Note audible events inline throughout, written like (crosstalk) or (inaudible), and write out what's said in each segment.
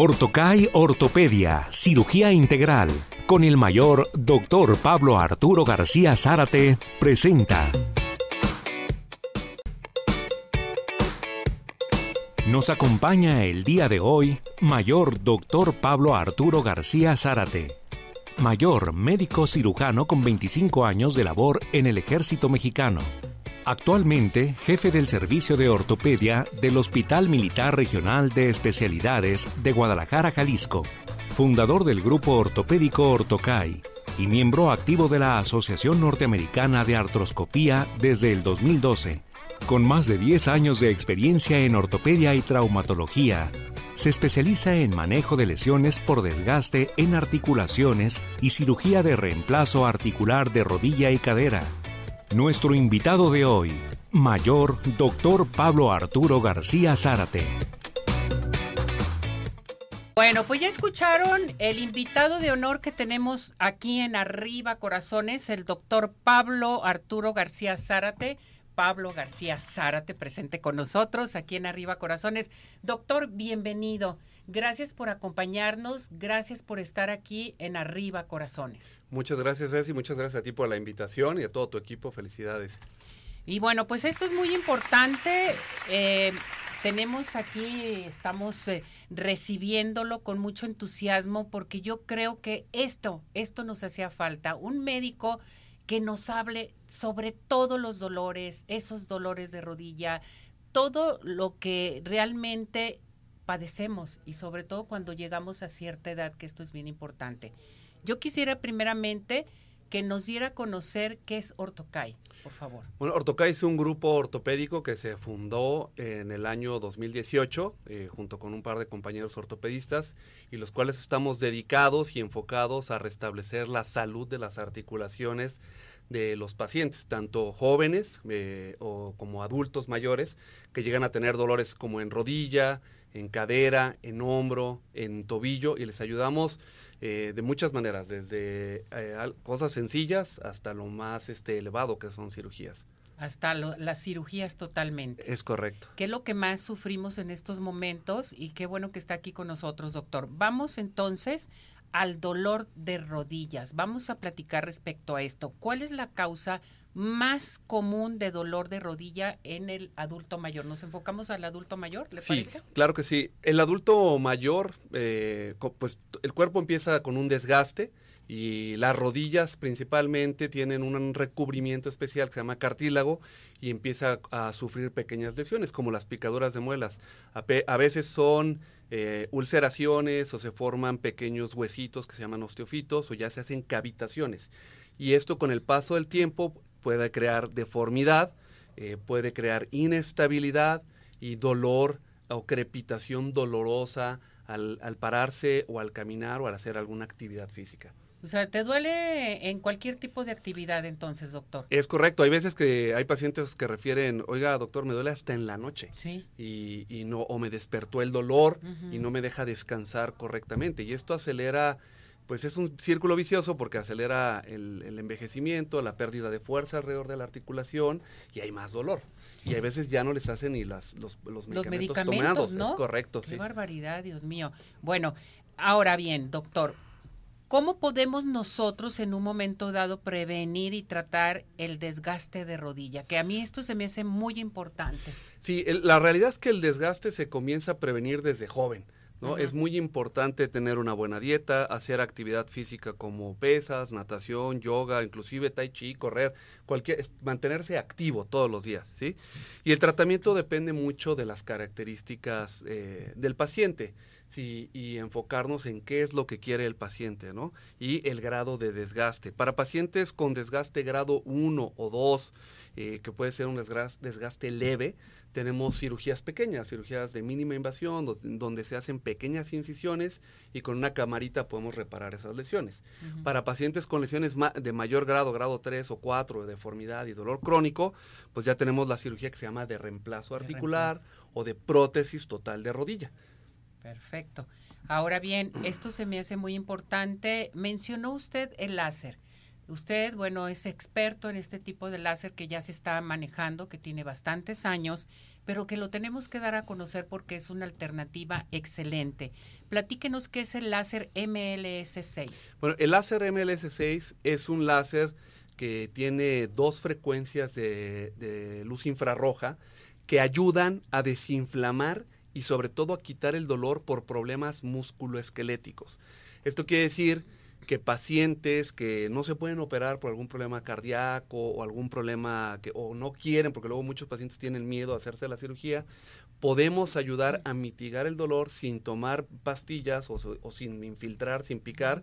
Ortocay Ortopedia, Cirugía Integral, con el mayor Dr. Pablo Arturo García Zárate, presenta. Nos acompaña el día de hoy Mayor Dr. Pablo Arturo García Zárate, mayor médico cirujano con 25 años de labor en el ejército mexicano Actualmente, jefe del servicio de ortopedia del Hospital Militar Regional de Especialidades de Guadalajara, Jalisco, fundador del grupo ortopédico Ortocay y miembro activo de la Asociación Norteamericana de Artroscopía desde el 2012. Con más de 10 años de experiencia en ortopedia y traumatología, se especializa en manejo de lesiones por desgaste en articulaciones y cirugía de reemplazo articular de rodilla y cadera nuestro invitado de hoy, Mayor Doctor Pablo Arturo García Zárate. Bueno, pues ya escucharon el invitado de honor que tenemos aquí en Arriba Corazones, el doctor Pablo Arturo García Zárate. Pablo García Zárate presente con nosotros aquí en Arriba Corazones. Doctor, bienvenido. Gracias por acompañarnos, gracias por estar aquí en Arriba Corazones. Muchas gracias, Ceci, muchas gracias a ti por la invitación y a todo tu equipo, felicidades. Y bueno, pues esto es muy importante. Eh, tenemos aquí, estamos eh, recibiéndolo con mucho entusiasmo porque yo creo que esto, esto nos hacía falta. Un médico que nos hable sobre todos los dolores, esos dolores de rodilla, todo lo que realmente padecemos y sobre todo cuando llegamos a cierta edad, que esto es bien importante. Yo quisiera primeramente que nos diera a conocer qué es Ortocay, por favor. Bueno, Ortocay es un grupo ortopédico que se fundó en el año 2018 eh, junto con un par de compañeros ortopedistas y los cuales estamos dedicados y enfocados a restablecer la salud de las articulaciones de los pacientes, tanto jóvenes eh, o como adultos mayores que llegan a tener dolores como en rodilla, en cadera, en hombro, en tobillo y les ayudamos eh, de muchas maneras, desde eh, cosas sencillas hasta lo más este, elevado que son cirugías. Hasta las cirugías totalmente. Es correcto. ¿Qué es lo que más sufrimos en estos momentos? Y qué bueno que está aquí con nosotros, doctor. Vamos entonces al dolor de rodillas. Vamos a platicar respecto a esto. ¿Cuál es la causa más común de dolor de rodilla en el adulto mayor. ¿Nos enfocamos al adulto mayor? ¿Le sí, claro que sí. El adulto mayor, eh, pues el cuerpo empieza con un desgaste y las rodillas principalmente tienen un recubrimiento especial que se llama cartílago y empieza a sufrir pequeñas lesiones como las picaduras de muelas. A, veces son eh, ulceraciones o se forman pequeños huesitos que se llaman osteofitos o ya se hacen cavitaciones. Y esto con el paso del tiempo puede crear deformidad, eh, puede crear inestabilidad y dolor o crepitación dolorosa al, pararse o al caminar o al hacer alguna actividad física. O sea, ¿te duele en cualquier tipo de actividad entonces, doctor? Es correcto. Hay veces que hay pacientes que refieren, oiga, doctor, me duele hasta en la noche. Sí. Y, no, o me despertó el dolor y no me deja descansar correctamente. Y esto acelera pues es un círculo vicioso porque acelera el, envejecimiento, la pérdida de fuerza alrededor de la articulación y hay más dolor. Y a veces ya no les hacen ni las, los, los, los medicamentos, ¿no? Es correcto, Qué barbaridad, Dios mío. Bueno, ahora bien, doctor, ¿cómo podemos nosotros en un momento dado prevenir y tratar el desgaste de rodilla? Que a mí esto se me hace muy importante. Sí, la realidad es que el desgaste se comienza a prevenir desde joven. ¿No? Es muy importante tener una buena dieta, hacer actividad física como pesas, natación, yoga, inclusive tai chi, correr, cualquier, mantenerse activo todos los días, ¿sí? Y el tratamiento depende mucho de las características eh, del paciente. Sí, y enfocarnos en qué es lo que quiere el paciente, ¿no? Y el grado de desgaste. Para pacientes con desgaste grado 1 o 2, eh, que puede ser un desgaste leve, tenemos cirugías pequeñas, cirugías de mínima invasión, donde, se hacen pequeñas incisiones y con una camarita podemos reparar esas lesiones. Para pacientes con lesiones de mayor grado, grado 3 o 4, de deformidad y dolor crónico, pues ya tenemos la cirugía que se llama de reemplazo articular o de prótesis total de rodilla. Perfecto. Ahora bien, esto se me hace muy importante. Mencionó usted el láser. Usted, bueno, es experto en este tipo de láser que ya se está manejando, que tiene bastantes años, pero que lo tenemos que dar a conocer porque es una alternativa excelente. Platíquenos qué es el láser MLS6. Bueno, el láser MLS6 es un láser que tiene dos frecuencias de, de luz infrarroja que ayudan a desinflamar y sobre todo a quitar el dolor por problemas musculoesqueléticos. Esto quiere decir que pacientes que no se pueden operar por algún problema cardíaco o algún problema que o no quieren, porque luego muchos pacientes tienen miedo a hacerse la cirugía, podemos ayudar a mitigar el dolor sin tomar pastillas o, sin infiltrar, sin picar,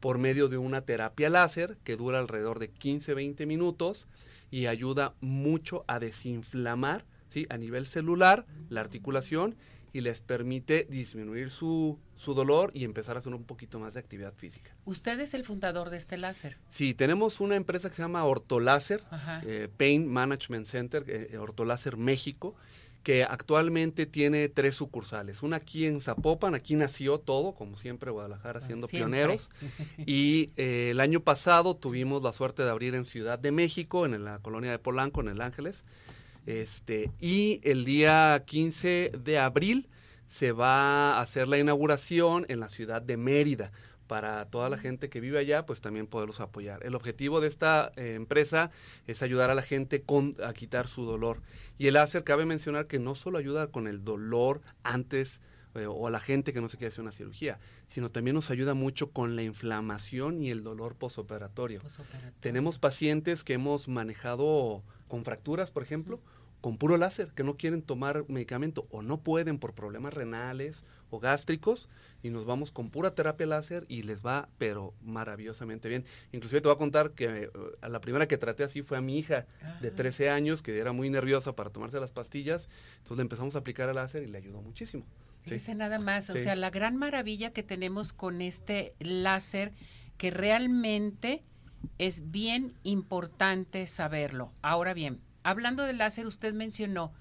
por medio de una terapia láser que dura alrededor de 15-20 minutos y ayuda mucho a desinflamar ¿sí? a nivel celular la articulación y les permite disminuir su, su, dolor y empezar a hacer un poquito más de actividad física. ¿Usted es el fundador de este láser? Sí, tenemos una empresa que se llama Ortoláser, eh, Pain Management Center, eh, Ortoláser México, que actualmente tiene tres sucursales. Una aquí en Zapopan, aquí nació todo, como siempre Guadalajara ah, siendo pioneros. (laughs) Y eh, el año pasado tuvimos la suerte de abrir en Ciudad de México, en la colonia de Polanco, en El Ángeles. Este, y el día 15 de abril se va a hacer la inauguración en la ciudad de Mérida. Para toda la gente que vive allá, pues también poderlos apoyar. El objetivo de esta eh, empresa es ayudar a la gente a quitar su dolor. Y el láser, cabe mencionar que no solo ayuda con el dolor antes eh, o a la gente que no se quiere hacer una cirugía, sino también nos ayuda mucho con la inflamación y el dolor posoperatorio. posoperatorio. Tenemos pacientes que hemos manejado con fracturas, por ejemplo, con puro láser, que no quieren tomar medicamento o no pueden por problemas renales o gástricos, y nos vamos con pura terapia láser y les va, pero maravillosamente bien. Inclusive te voy a contar que eh, a la primera que traté así fue a mi hija de 13 años, que era muy nerviosa para tomarse las pastillas, entonces le empezamos a aplicar el láser y le ayudó muchísimo. Dice nada más, o sea, la gran maravilla que tenemos con este láser, que realmente es bien importante saberlo. Ahora bien, hablando del láser, usted mencionó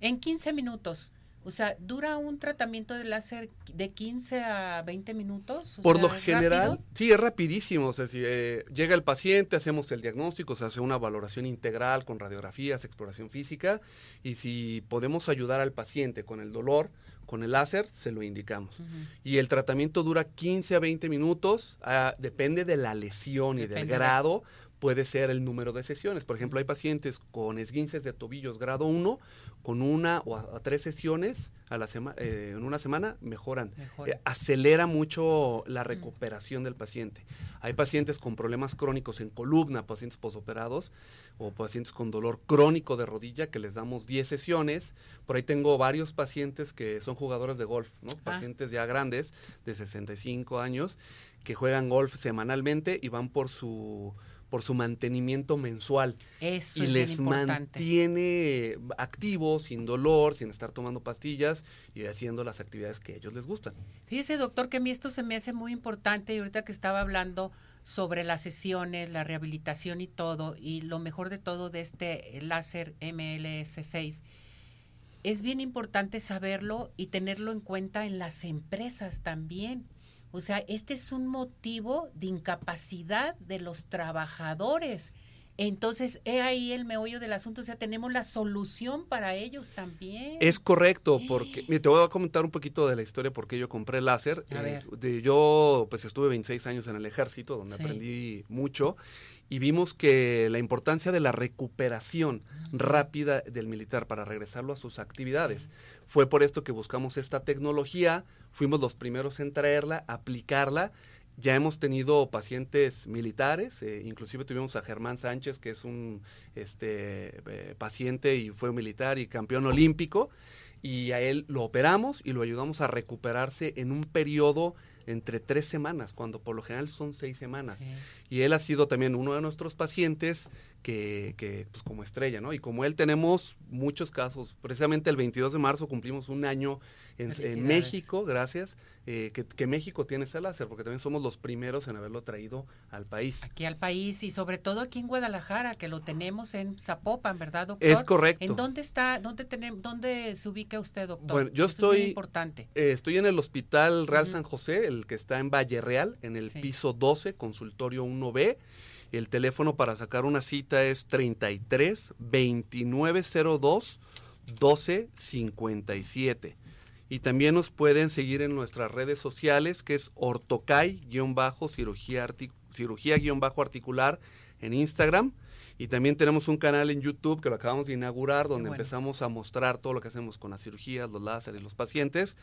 en 15 minutos. O sea, ¿dura un tratamiento de láser de 15 a 20 minutos? Por lo general, sí, es rapidísimo. O sea, si eh, llega el paciente, hacemos el diagnóstico, se hace una valoración integral con radiografías, exploración física, y si podemos ayudar al paciente con el dolor, con el láser se lo indicamos. Y el tratamiento dura 15 a 20 minutos, ah, depende de la lesión y del grado, puede ser el número de sesiones. Por ejemplo, hay pacientes con esguinces de tobillos grado 1, con una o a, tres sesiones a la eh, en una semana mejoran. Eh, acelera mucho la recuperación del paciente. Hay pacientes con problemas crónicos en columna, pacientes posoperados o pacientes con dolor crónico de rodilla que les damos 10 sesiones. Por ahí tengo varios pacientes que son jugadores de golf, ¿no? Ah. Pacientes ya grandes de 65 años que juegan golf semanalmente y van por su por su mantenimiento mensual. Eso y les mantiene activos, sin dolor, sin estar tomando pastillas y haciendo las actividades que a ellos les gustan. Fíjese, doctor, que a mí esto se me hace muy importante y ahorita que estaba hablando sobre las sesiones, la rehabilitación y todo, y lo mejor de todo de este láser MLS6, es bien importante saberlo y tenerlo en cuenta en las empresas también o sea, este es un motivo de incapacidad de los trabajadores. Entonces, he ahí el meollo del asunto, o sea, tenemos la solución para ellos también. Es correcto, porque te voy a comentar un poquito de la historia por qué yo compré láser. Eh, yo pues estuve 26 años en el ejército, donde aprendí mucho, y vimos que la importancia de la recuperación rápida del militar para regresarlo a sus actividades. Fue por esto que buscamos esta tecnología, fuimos los primeros en traerla, aplicarla. Ya hemos tenido pacientes militares, eh, inclusive tuvimos a Germán Sánchez, que es un este, eh, paciente y fue militar y campeón olímpico, y a él lo operamos y lo ayudamos a recuperarse en un periodo entre tres semanas, cuando por lo general son seis semanas. Y él ha sido también uno de nuestros pacientes que, que, pues como estrella, ¿no? Y como él tenemos muchos casos, precisamente el 22 de marzo cumplimos un año en, México, gracias, eh, que, México tiene ese láser, porque también somos los primeros en haberlo traído al país. Aquí al país y sobre todo aquí en Guadalajara, que lo tenemos en Zapopan, ¿verdad, doctor? Es correcto. ¿En dónde está, dónde, tenemos, dónde se ubica usted, doctor? Bueno, yo estoy, importante. Eh, estoy en el Hospital Real San José, el que está en Valle Real, en el piso 12, consultorio 1B. El teléfono para sacar una cita es 33 2902 1257. Y también nos pueden seguir en nuestras redes sociales, que es ortocay-cirugía cirugía-articular en Instagram. Y también tenemos un canal en YouTube que lo acabamos de inaugurar, donde empezamos a mostrar todo lo que hacemos con las cirugías, los láseres los pacientes,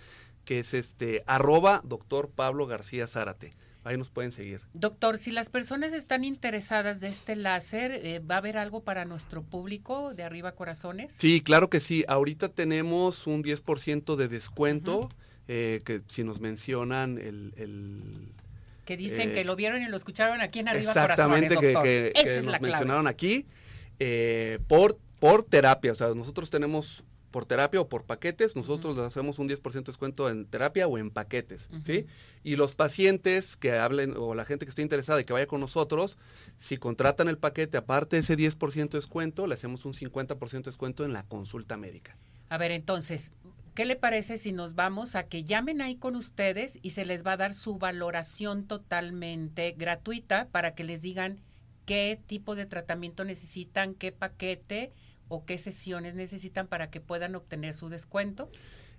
que es este arroba doctor Pablo García Zárate. Ahí nos pueden seguir. Doctor, si las personas están interesadas de este láser, eh, ¿va a haber algo para nuestro público de Arriba Corazones? Sí, claro que sí. Ahorita tenemos un 10% de descuento, eh, que si nos mencionan el... que dicen que eh, lo vieron y lo escucharon aquí en Arriba Corazones, Exactamente, que, que, nos mencionaron aquí, por, por terapia. O sea, nosotros tenemos por terapia o por paquetes, nosotros les hacemos un 10% de descuento en terapia o en paquetes, ¿sí? Y los pacientes que hablen o la gente que esté interesada y que vaya con nosotros, si contratan el paquete, aparte de ese 10% de descuento, le hacemos un 50% de descuento en la consulta médica. A ver, entonces, ¿qué le parece si nos vamos a que llamen ahí con ustedes y se les va a dar su valoración totalmente gratuita para que les digan qué tipo de tratamiento necesitan, qué paquete? O qué sesiones necesitan para que puedan obtener su descuento.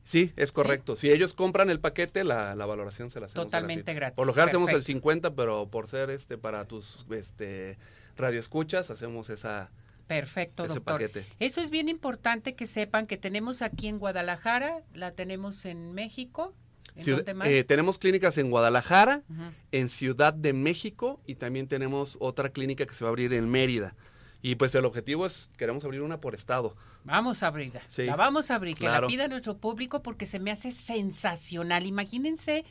Sí, es correcto. Si ellos compran el paquete, la, valoración se la hacemos Totalmente gratis. Por lo general hacemos el 50, pero por ser este para tus este radioescuchas hacemos esa Perfecto, ese doctor. Paquete. Eso es bien importante que sepan que tenemos aquí en Guadalajara, la tenemos en México. ¿En eh, tenemos clínicas en Guadalajara, en Ciudad de México y también tenemos otra clínica que se va a abrir en Mérida. Y pues el objetivo es, queremos abrir una por estado. Vamos a abrirla. La vamos a abrir, que la pida nuestro público porque se me hace sensacional. Imagínense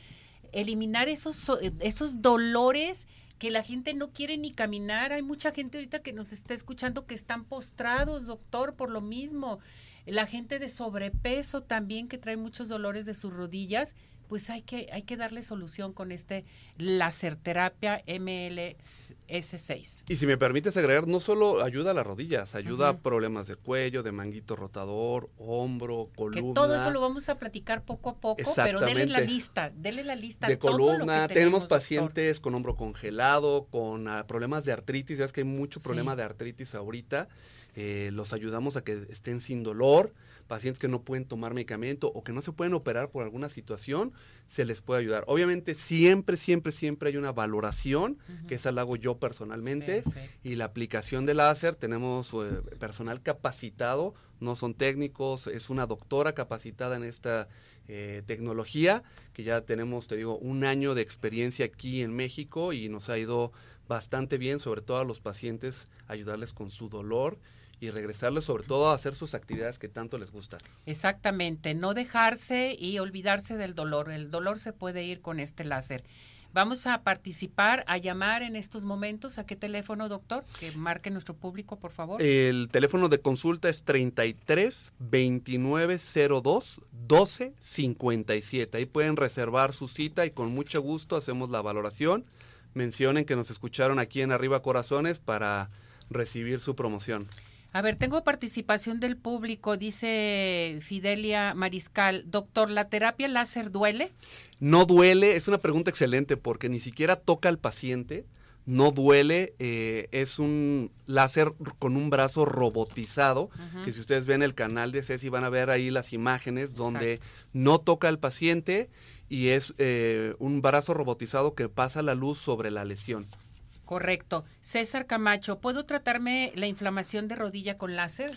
eliminar esos, esos dolores que la gente no quiere ni caminar. Hay mucha gente ahorita que nos está escuchando que están postrados, doctor, por lo mismo. La gente de sobrepeso también que trae muchos dolores de sus rodillas pues hay que, hay que darle solución con este láser terapia MLS6. Y si me permites agregar, no solo ayuda a las rodillas, ayuda a problemas de cuello, de manguito rotador, hombro, columna. Que todo eso lo vamos a platicar poco a poco, pero denle la lista, denle la lista. De columna, tenemos, pacientes con hombro congelado, con ah, problemas de artritis, ya es que hay mucho problema de artritis ahorita. Eh, los ayudamos a que estén sin dolor, pacientes que no pueden tomar medicamento o que no se pueden operar por alguna situación, se les puede ayudar. Obviamente siempre, siempre, siempre hay una valoración, que esa la hago yo personalmente, y la aplicación del láser, tenemos eh, personal capacitado, no son técnicos, es una doctora capacitada en esta eh, tecnología, que ya tenemos, te digo, un año de experiencia aquí en México y nos ha ido bastante bien, sobre todo a los pacientes, ayudarles con su dolor y regresarles sobre todo a hacer sus actividades que tanto les gustan. Exactamente, no dejarse y olvidarse del dolor. El dolor se puede ir con este láser. Vamos a participar, a llamar en estos momentos. ¿A qué teléfono, doctor? Que marque nuestro público, por favor. El teléfono de consulta es 33 2902 12 57. Ahí pueden reservar su cita y con mucho gusto hacemos la valoración. Mencionen que nos escucharon aquí en Arriba Corazones para recibir su promoción. A ver, tengo participación del público, dice Fidelia Mariscal. Doctor, ¿la terapia láser duele? No duele, es una pregunta excelente porque ni siquiera toca al paciente, no duele, eh, es un láser con un brazo robotizado, que si ustedes ven el canal de Ceci van a ver ahí las imágenes donde no toca al paciente y es eh, un brazo robotizado que pasa la luz sobre la lesión. Correcto. César Camacho, ¿puedo tratarme la inflamación de rodilla con láser?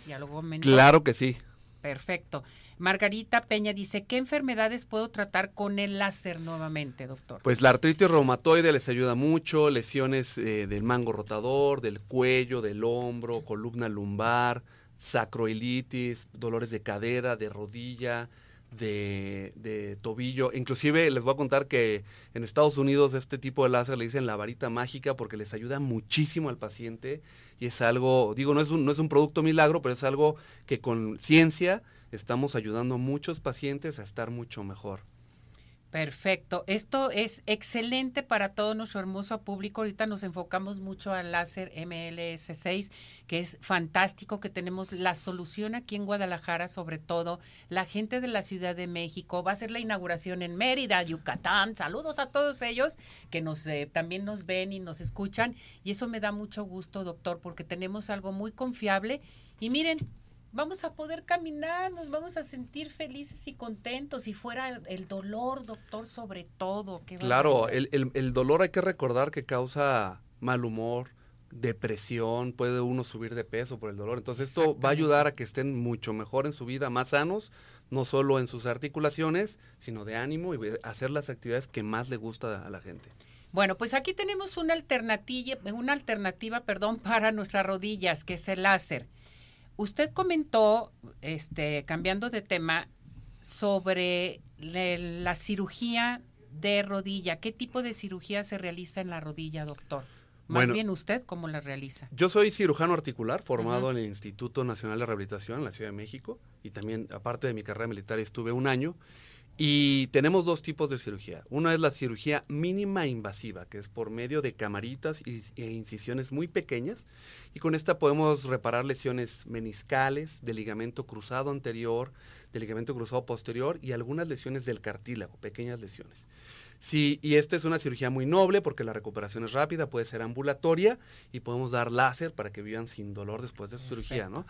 Claro que sí. Perfecto. Margarita Peña dice, ¿qué enfermedades puedo tratar con el láser nuevamente, doctor? Pues la artritis reumatoide les ayuda mucho, lesiones eh, del mango rotador, del cuello, del hombro, columna lumbar, sacroilitis, dolores de cadera, de rodilla, de, tobillo. Inclusive les voy a contar que en Estados Unidos este tipo de láser le dicen la varita mágica porque les ayuda muchísimo al paciente y es algo, digo, no es un, no es un producto milagro, pero es algo que con ciencia estamos ayudando a muchos pacientes a estar mucho mejor. Perfecto. Esto es excelente para todo nuestro hermoso público. Ahorita nos enfocamos mucho al láser MLS6, que es fantástico, que tenemos la solución aquí en Guadalajara, sobre todo la gente de la Ciudad de México. Va a ser la inauguración en Mérida, Yucatán. Saludos a todos ellos que nos eh, también nos ven y nos escuchan. Y eso me da mucho gusto, doctor, porque tenemos algo muy confiable. Y miren, vamos a poder caminar, nos vamos a sentir felices y contentos. Y fuera el dolor, doctor, sobre todo. claro, el, el, dolor hay que recordar que causa mal humor, depresión, puede uno subir de peso por el dolor. Entonces esto va a ayudar a que estén mucho mejor en su vida, más sanos, no solo en sus articulaciones, sino de ánimo y hacer las actividades que más le gusta a la gente. Bueno, pues aquí tenemos una alternativa, una alternativa, perdón, (laughs) para nuestras rodillas, que es el láser. Usted comentó, este, cambiando de tema, sobre la cirugía de rodilla. ¿Qué tipo de cirugía se realiza en la rodilla, doctor? Más bien usted, ¿cómo la realiza? Yo soy cirujano articular, formado en el Instituto Nacional de Rehabilitación en la Ciudad de México, y también, aparte de mi carrera militar, estuve un año. Y tenemos dos tipos de cirugía. Una es la cirugía mínima invasiva, que es por medio de camaritas e incisiones muy pequeñas. Y con esta podemos reparar lesiones meniscales, de ligamento cruzado anterior, de ligamento cruzado posterior y algunas lesiones del cartílago, pequeñas lesiones. Sí, y esta es una cirugía muy noble porque la recuperación es rápida, puede ser ambulatoria y podemos dar láser para que vivan sin dolor después de su cirugía, ¿no?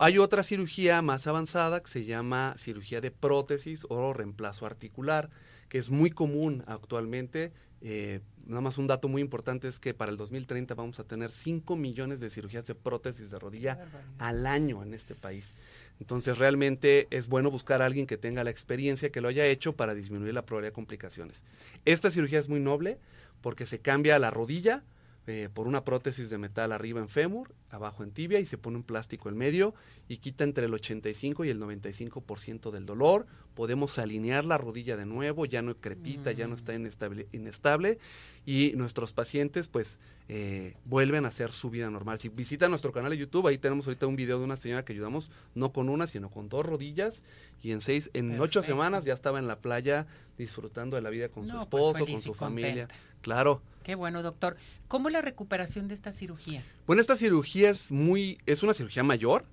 Hay otra cirugía más avanzada que se llama cirugía de prótesis o reemplazo articular, que es muy común actualmente. Eh, nada más un dato muy importante es que para el 2030 vamos a tener 5 millones de cirugías de prótesis de rodilla al año en este país. Entonces realmente es bueno buscar a alguien que tenga la experiencia, que lo haya hecho para disminuir la probabilidad de complicaciones. Esta cirugía es muy noble porque se cambia la rodilla, eh, por una prótesis de metal arriba en fémur, abajo en tibia y se pone un plástico en medio y quita entre el 85 y el 95% del dolor. Podemos alinear la rodilla de nuevo, ya no crepita, ya no está mm. inestable, inestable y nuestros pacientes pues eh, vuelven a hacer su vida normal. Si visitan nuestro canal de YouTube, ahí tenemos ahorita un video de una señora que ayudamos no con una, sino con dos rodillas y en seis, en ocho semanas ya estaba en la playa disfrutando de la vida con su pues, esposo, con su familia. Claro. Qué bueno, doctor. ¿Cómo es la recuperación de esta cirugía? Bueno, esta cirugía es muy, es una cirugía mayor.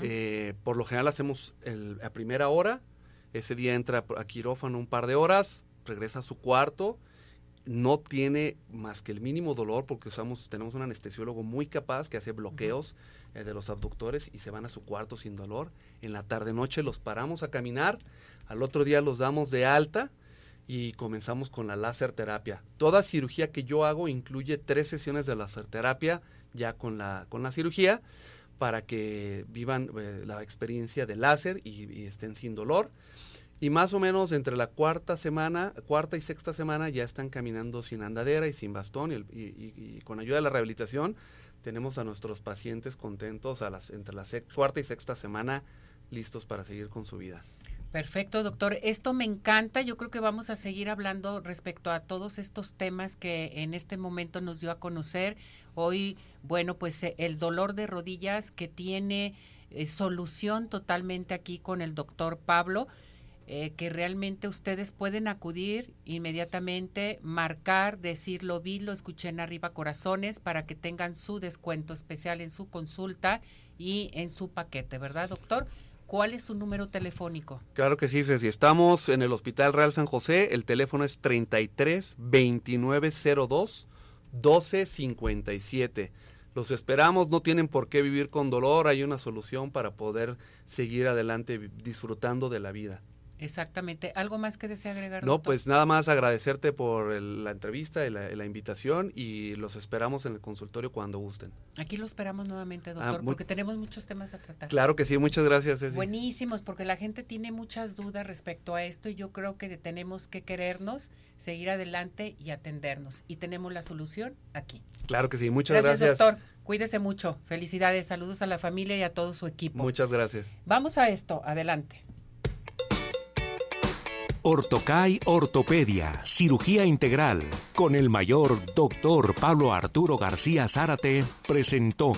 Eh, por lo general hacemos a primera hora. Ese día entra a quirófano un par de horas, regresa a su cuarto. No tiene más que el mínimo dolor porque usamos, tenemos un anestesiólogo muy capaz que hace bloqueos eh, de los abductores y se van a su cuarto sin dolor. En la tarde noche los paramos a caminar. Al otro día los damos de alta y comenzamos con la láser terapia. Toda cirugía que yo hago incluye tres sesiones de láser terapia ya con la, con la cirugía para que vivan eh, la experiencia de láser y, estén sin dolor. Y más o menos entre la cuarta semana, cuarta y sexta semana ya están caminando sin andadera y sin bastón y, con ayuda de la rehabilitación tenemos a nuestros pacientes contentos a las, entre la cuarta y sexta semana listos para seguir con su vida. Perfecto, doctor. Esto me encanta. Yo creo que vamos a seguir hablando respecto a todos estos temas que en este momento nos dio a conocer. Hoy, bueno, pues eh, el dolor de rodillas que tiene eh, solución totalmente aquí con el doctor Pablo. Eh, que realmente ustedes pueden acudir inmediatamente, marcar, decir lo vi, lo escuché en arriba corazones para que tengan su descuento especial en su consulta y en su paquete, ¿verdad, doctor? ¿Cuál es su número telefónico? Claro que sí, Si Estamos en el Hospital Real San José. El teléfono es 33 2902 1257. Los esperamos, no tienen por qué vivir con dolor, hay una solución para poder seguir adelante disfrutando de la vida. Exactamente. ¿Algo más que desea agregar? No, pues nada más agradecerte por la entrevista y la, invitación y los esperamos en el consultorio cuando gusten. Aquí lo esperamos nuevamente, ah, doctor, porque tenemos muchos temas a tratar. Claro que sí, muchas gracias. Buenísimos, porque la gente tiene muchas dudas respecto a esto y yo creo que tenemos que querernos, seguir adelante y atendernos. Y tenemos la solución aquí. Claro que sí, muchas gracias. Gracias, doctor. Cuídese mucho. Felicidades, saludos a la familia y a todo su equipo. Muchas gracias. Vamos a esto, adelante. Ortocay Ortopedia, Cirugía Integral, con el mayor doctor Pablo Arturo García Zárate, presentó